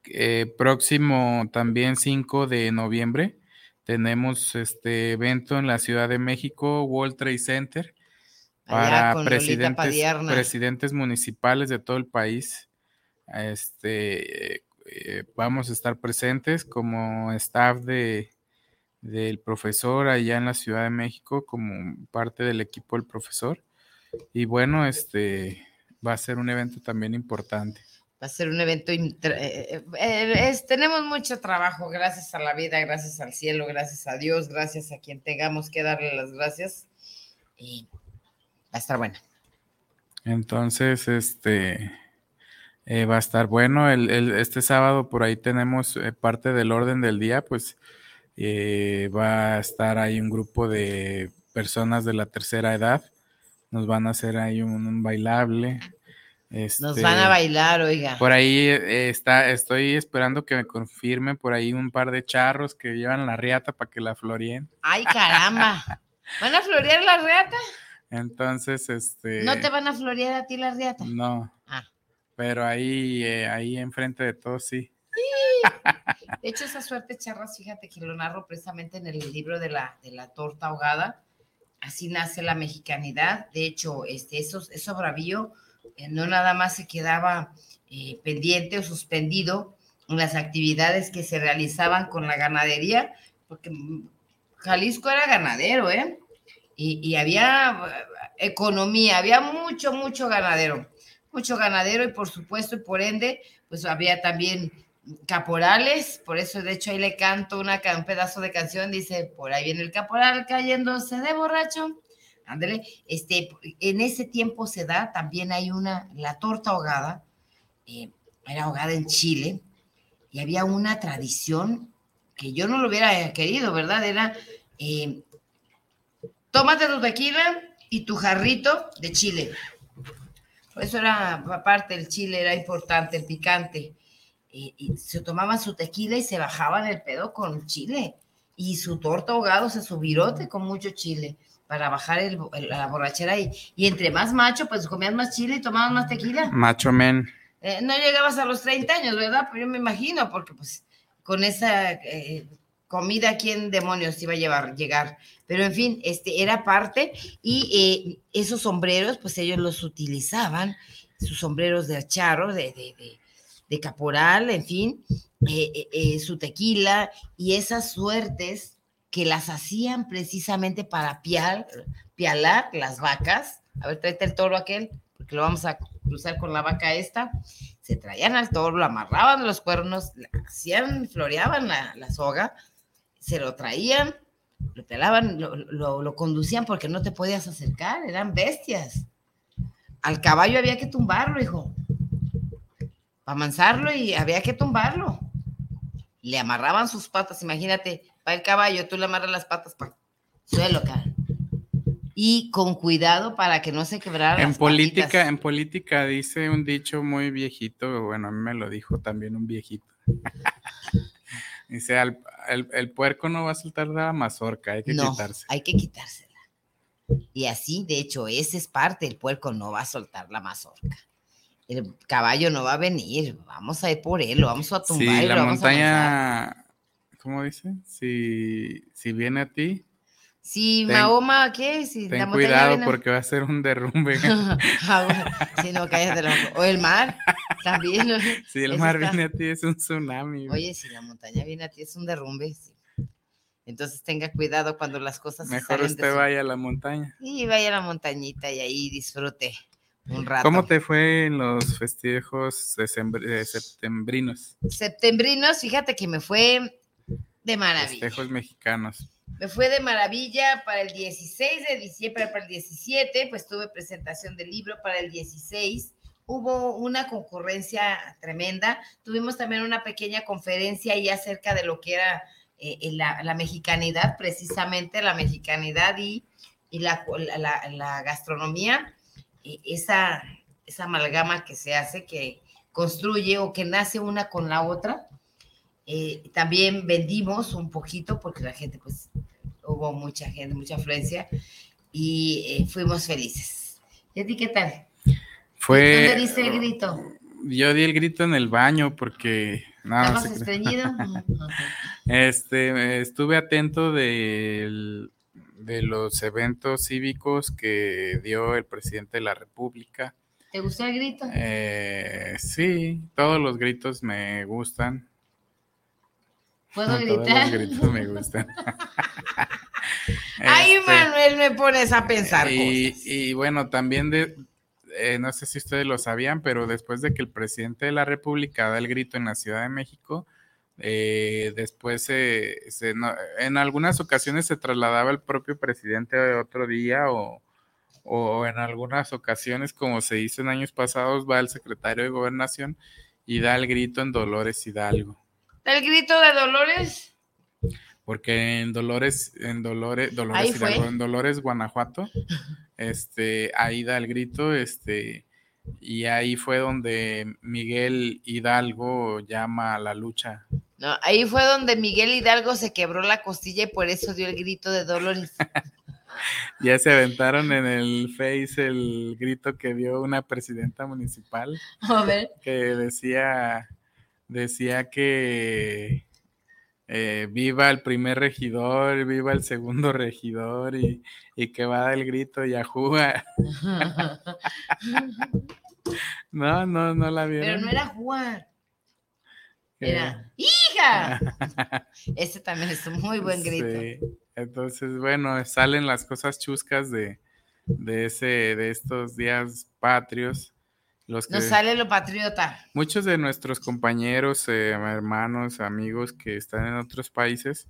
eh, próximo también 5 de noviembre tenemos este evento en la Ciudad de México, World Trade Center, para presidentes, presidentes municipales de todo el país. Este, eh, vamos a estar presentes como staff de, del profesor allá en la Ciudad de México, como parte del equipo del profesor. Y bueno, este va a ser un evento también importante va a ser un evento. Eh, eh, eh, tenemos mucho trabajo, gracias a la vida, gracias al cielo, gracias a Dios, gracias a quien tengamos que darle las gracias. Y va a estar bueno. Entonces, este va a estar bueno. El, este sábado por ahí tenemos parte del orden del día, pues va a estar ahí un grupo de personas de la tercera edad. Nos van a hacer ahí un bailable nos van a este, bailar, oiga. Por ahí eh, está, estoy esperando que me confirmen por ahí un par de charros que llevan la riata para que la floreen. Ay, caramba. [laughs] ¿Van a florear la riata? Entonces, este. ¿No te van a florear a ti la riata? No. Ah. Pero ahí, eh, ahí enfrente de todos, sí. sí. [laughs] De hecho, esa suerte charras, fíjate que lo narro precisamente en el libro de la, de la torta ahogada. Así nace la mexicanidad. De hecho, este, eso, eso bravío eh, no nada más se quedaba eh, pendiente o suspendido en las actividades que se realizaban con la ganadería, porque Jalisco era ganadero, ¿eh? Y, había eh, economía, había mucho, mucho ganadero, mucho ganadero y por supuesto, y por ende, pues había también caporales, por eso de hecho ahí le canto una, un pedazo de canción, dice, por ahí viene el caporal cayéndose de borracho, Ándale, este, en ese tiempo se da, también hay una, la torta ahogada, eh, era ahogada en Chile, y había una tradición que yo no lo hubiera querido, ¿verdad? Era, eh, tómate tu tequila y tu jarrito de chile. Por eso era, aparte, el chile era importante, el picante. y se tomaban su tequila y se bajaban el pedo con chile. Y su torta ahogado, o sea, su virote con mucho chile para bajar el, la borrachera y, y entre más macho, pues comías más chile y tomabas más tequila. Macho men. Eh, no llegabas a los 30 años, ¿verdad? Pero yo me imagino, porque pues con esa eh, comida, ¿quién demonios iba a llevar, llegar? Pero en fin, este era parte y eh, esos sombreros, pues ellos los utilizaban, sus sombreros de charro, de, de, de, de caporal, en fin, su tequila y esas suertes que las hacían precisamente para pial, pialar las vacas. A ver, tráete el toro aquel, porque lo vamos a cruzar con la vaca esta. Se traían al toro, lo amarraban los cuernos, hacían, floreaban la, soga, se lo traían, lo pelaban, lo, lo conducían porque no te podías acercar, eran bestias. Al caballo había que tumbarlo, hijo. Para amansarlo y había que tumbarlo. Le amarraban sus patas, imagínate, para el caballo, tú le amarras las patas para suelo, cara. Y con cuidado para que no se quebrara. En política, en política dice un dicho muy viejito, bueno, a mí me lo dijo también un viejito. [laughs] dice, el, puerco no va a soltar la mazorca, hay que no, quitársela. Hay que quitársela. Y así, de hecho, ese es parte, el puerco no va a soltar la mazorca. El caballo no va a venir, vamos a ir por él, lo vamos a tumbar. Sí, la montaña, ¿cómo dice? Si, si viene a ti, si Mahoma, ¿qué? Si ten cuidado porque va a ser un derrumbe. [laughs] ah, si [laughs] no caes de la... O el mar, también. [laughs] Si el mar viene a ti es un tsunami. Oye, si la montaña viene a ti es un derrumbe. Entonces tenga cuidado cuando las cosas Mejor usted vaya a la montaña. Sí, vaya a la montañita y ahí disfrute un rato. ¿Cómo te fue en los festejos de septembrinos? Septembrinos, fíjate que me fue de maravilla. Festejos mexicanos. Me fue de maravilla para el 16 de diciembre, para el 17, pues tuve presentación del libro para el 16. Hubo una concurrencia tremenda. Tuvimos también una pequeña conferencia ahí acerca de lo que era eh, la, mexicanidad, precisamente la mexicanidad y, la, gastronomía, esa, esa amalgama que se hace, que construye o que nace una con la otra eh, también vendimos un poquito porque la gente, pues, hubo mucha gente, mucha afluencia y eh, fuimos felices. ¿Y a ti qué tal? Fue, ¿Dónde diste el grito? Yo di el grito en el baño porque... ¿Estabas estreñido? [laughs] este, estuve atento de, de los eventos cívicos que dio el presidente de la República. ¿Te gustó el grito? Eh, sí, todos los gritos me gustan. ¿Puedo gritar? Los gritos me gustan. [laughs] Ay, este, Manuel, me pones a pensar. Y, y bueno, también de, eh, no sé si ustedes lo sabían, pero después de que el presidente de la República da el grito en la Ciudad de México, eh, después en algunas ocasiones se trasladaba el propio presidente otro día o, o, en algunas ocasiones, como se hizo en años pasados, va el secretario de gobernación y da el grito en Dolores Hidalgo. ¿El grito de Dolores? Porque en Dolores, en Dolores, Dolores en Dolores, Guanajuato, este, ahí da el grito, este, y ahí fue donde Miguel Hidalgo llama a la lucha. No, ahí fue donde Miguel Hidalgo se quebró la costilla y por eso dio el grito de Dolores. [laughs] ya se aventaron en el Face el grito que dio una presidenta municipal. A ver. Que decía decía que eh, viva el primer regidor, viva el segundo [laughs] regidor y, que va a dar el grito Yahua. [laughs] no, no, no la vieron. Pero no era Juan. Era ¡Hija! [laughs] Ese también es un muy buen grito. Entonces, bueno, salen las cosas chuscas de, de ese, de estos días patrios nos sale lo patriota. Muchos de nuestros compañeros, eh, hermanos, amigos que están en otros países,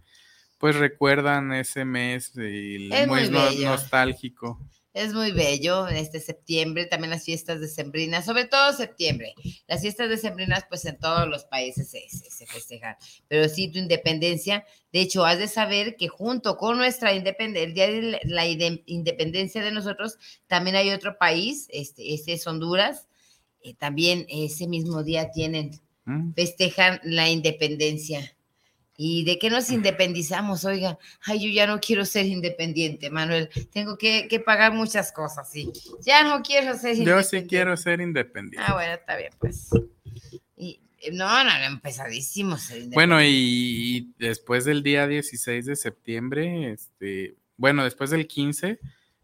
pues recuerdan ese mes y es muy, nostálgico. Es muy bello este septiembre, también las fiestas decembrinas, sobre todo septiembre. Las fiestas decembrinas, pues en todos los países se, se, festejan. Pero sí, tu independencia, de hecho, has de saber que junto con nuestra independencia, el día de la independencia de nosotros, también hay otro país, este, este es Honduras, eh, también ese mismo día tienen, mm. festejan la independencia. ¿Y de qué nos independizamos? Oiga, ay, yo ya no quiero ser independiente, Manuel. Tengo que, pagar muchas cosas, sí. Ya no quiero ser independiente. Yo sí quiero ser independiente. Ah, bueno, está bien, pues. Y, no, no, no, pesadísimo ser Bueno, y, después del día 16 de septiembre, este, bueno, después del 15,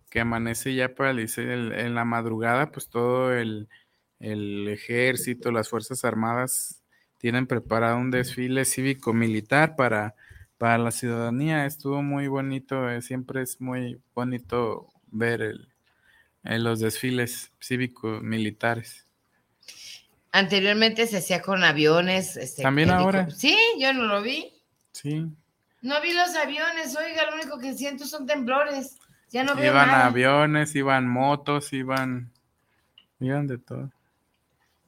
que amanece ya para el, en la madrugada, pues todo el el ejército, las Fuerzas Armadas tienen preparado un desfile cívico-militar para, para la ciudadanía. Estuvo muy bonito, eh, siempre es muy bonito ver el, los desfiles cívico-militares. Anteriormente se hacía con aviones. Este, También ahora. Sí, yo no lo vi. Sí. No vi los aviones, oiga, lo único que siento son temblores. Ya no veo Iban aviones, iban motos, iban, iban de todo.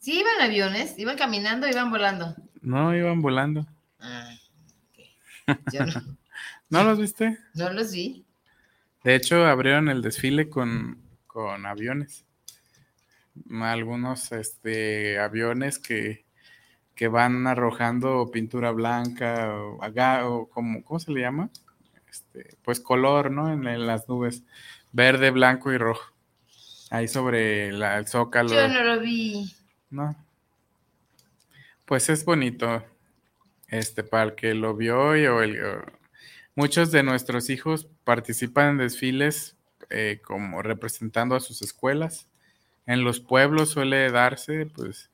Sí, iban aviones, iban caminando, iban volando. No, iban volando. Ah, Yo no. [laughs] ¿No los viste? No los vi. De hecho, abrieron el desfile con, aviones. Algunos este, aviones que, que van arrojando pintura blanca o, o como, ¿cómo se le llama? Este, pues color, ¿no? En, en, las nubes. Verde, blanco y rojo. Ahí sobre la, el zócalo. Yo no lo vi. No. Pues es bonito. Este, para el que lo vio y, o el, muchos de nuestros hijos participan en desfiles eh, como representando a sus escuelas. En los pueblos suele darse, pues,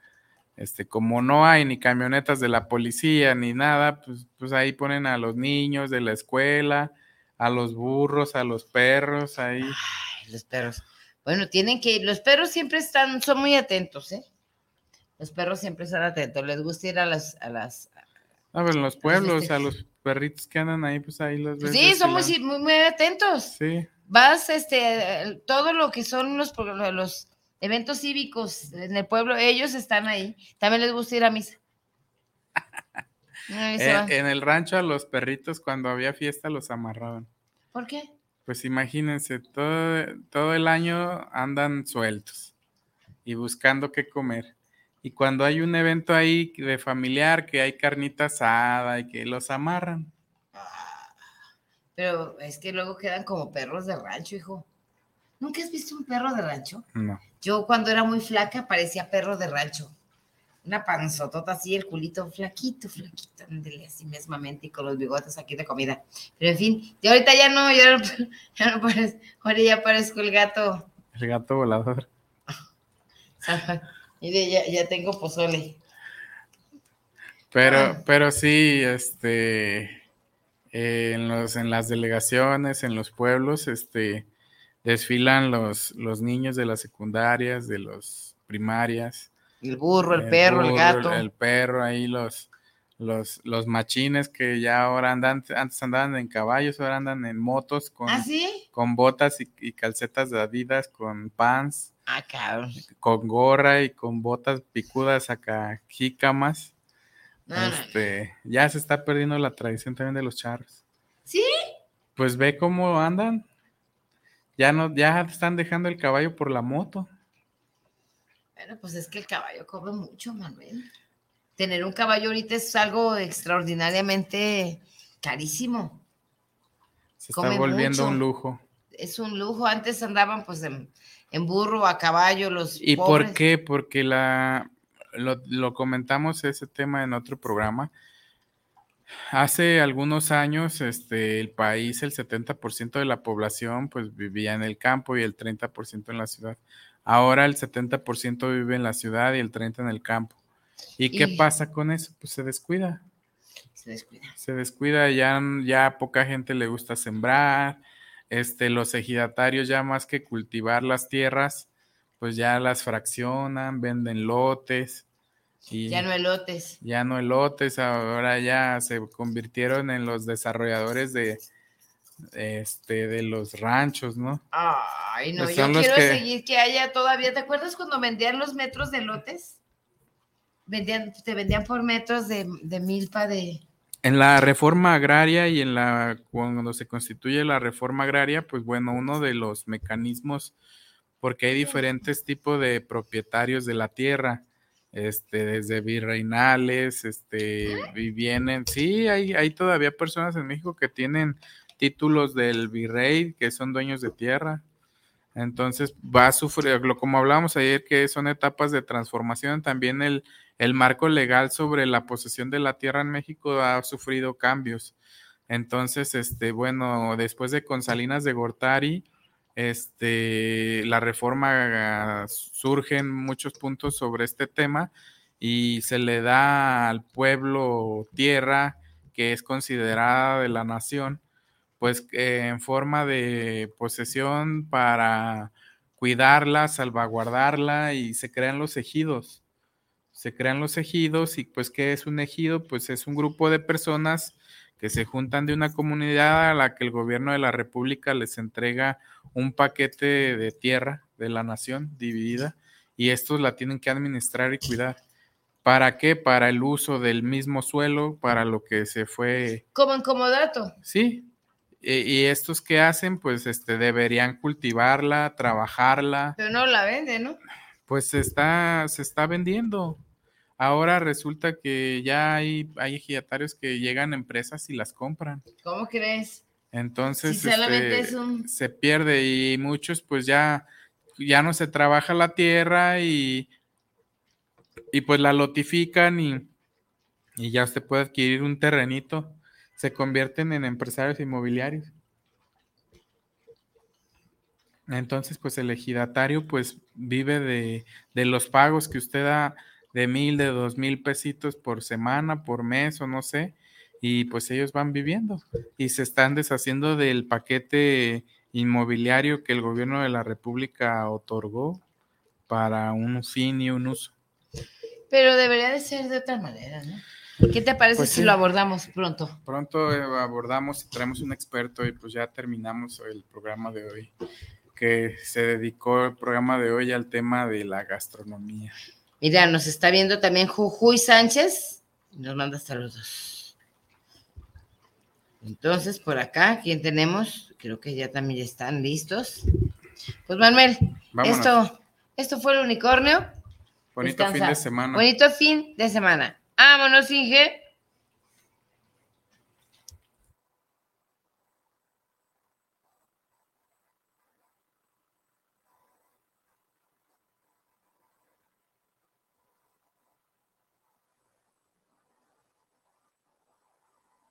este, como no hay ni camionetas de la policía ni nada, pues, pues ahí ponen a los niños de la escuela, a los burros, a los perros, ahí. Ay, los perros. Bueno, tienen que, los perros siempre están, son muy atentos, ¿eh? Los perros siempre están atentos, les gusta ir a las, a las. A ver, en los pueblos, a los perritos que andan ahí, pues ahí los ves. Sí, son muy, muy, atentos. Sí. Vas, este, todo lo que son los, los eventos cívicos en el pueblo, ellos están ahí. También les gusta ir a misa. [laughs] Eh, en el rancho a los perritos cuando había fiesta los amarraban. ¿Por qué? Pues imagínense, todo, todo el año andan sueltos y buscando qué comer. Y cuando hay un evento ahí de familiar, que hay carnita asada y que los amarran. Ah, pero es que luego quedan como perros de rancho, hijo. ¿Nunca has visto un perro de rancho? No. Yo cuando era muy flaca parecía perro de rancho. Una panzotota así, el culito flaquito, flaquito, así mismamente y con los bigotes aquí de comida. Pero en fin, y ahorita ya no, ya no, [laughs] ya no parezco, ahora ya parezco el gato. El gato volador. [laughs] y ya, ya tengo pozole. Pero, ah. pero sí, este, en, los, en las delegaciones, en los pueblos, este, desfilan los, los niños de las secundarias, de las primarias. El burro, el, perro, el gato. El, perro, ahí los, los, los machines que ya ahora andan, antes andaban en caballos, ahora andan en motos con, ¿Ah, con botas y, calcetas de Adidas, con pants. Ah, con gorra y con botas picudas acá, jícamas. este, ya se está perdiendo la tradición también de los charros. ¿Sí? Pues ve cómo andan. Ya no, ya están dejando el caballo por la moto. Bueno, pues es que el caballo come mucho, Manuel. Tener un caballo ahorita es algo extraordinariamente carísimo. Se está volviendo un lujo. Es un lujo. Antes andaban pues en, burro, a caballo, los. ¿Y por qué? Porque la lo, lo comentamos ese tema en otro programa Hace algunos años, este, el país, el 70% de la población, pues vivía en el campo y el 30% en la ciudad. Ahora el 70% vive en la ciudad y el 30% en el campo. ¿Y, qué pasa con eso? Pues se descuida. Se descuida. Se descuida, ya, ya poca gente le gusta sembrar. Este, los ejidatarios ya más que cultivar las tierras, pues ya las fraccionan, venden lotes ya no elotes. Ya no elotes, ahora ya se convirtieron en los desarrolladores de, este, de los ranchos, ¿no? Ay, no, pues yo quiero seguir que haya todavía. ¿Te acuerdas cuando vendían los metros de lotes? Vendían, te vendían por metros de, de milpa de. En la reforma agraria y en la cuando se constituye la reforma agraria, pues bueno, uno de los mecanismos, porque hay diferentes tipos de propietarios de la tierra este, desde virreinales, este, vienen, sí, hay, hay todavía personas en México que tienen títulos del virrey, que son dueños de tierra. Entonces va a sufrir, como hablábamos ayer, que son etapas de transformación, también el, el marco legal sobre la posesión de la tierra en México ha sufrido cambios. Entonces, este, bueno, después de con Salinas de Gortari, este, la reforma surge en muchos puntos sobre este tema y se le da al pueblo tierra que es considerada de la nación, pues en forma de posesión para cuidarla, salvaguardarla y se crean los ejidos. Se crean los ejidos y pues ¿qué es un ejido? Pues es un grupo de personas que se juntan de una comunidad a la que el gobierno de la República les entrega un paquete de tierra de la nación dividida y estos la tienen que administrar y cuidar. ¿Para qué? Para el uso del mismo suelo, para lo que se fue. Como en comodato. Sí. Y, estos que hacen, pues este, deberían cultivarla, trabajarla. Pero no la venden, ¿no? Pues está, se está vendiendo. Ahora resulta que ya hay, hay ejidatarios que llegan a empresas y las compran. ¿Cómo crees? Entonces este, se pierde y muchos pues ya, ya no se trabaja la tierra y, y pues la lotifican y, y ya usted puede adquirir un terrenito. Se convierten en empresarios inmobiliarios. Entonces, pues el ejidatario pues vive de, de, los pagos que usted da de mil, de dos mil pesitos por semana, por mes o no sé, y pues ellos van viviendo y se están deshaciendo del paquete inmobiliario que el gobierno de la República otorgó para un fin y un uso. Pero debería de ser de otra manera, ¿no? ¿Qué te parece pues si lo abordamos pronto? Pronto eh, abordamos y traemos un experto y pues ya terminamos el programa de hoy, que se dedicó el programa de hoy al tema de la gastronomía. Mira, nos está viendo también Jujuy Sánchez, nos manda saludos. Entonces, por acá, ¿quién tenemos? Creo que ya también están listos. Pues Manuel, esto, esto fue el unicornio. Bonito fin de semana. Bonito fin de semana. Vámonos, Inge.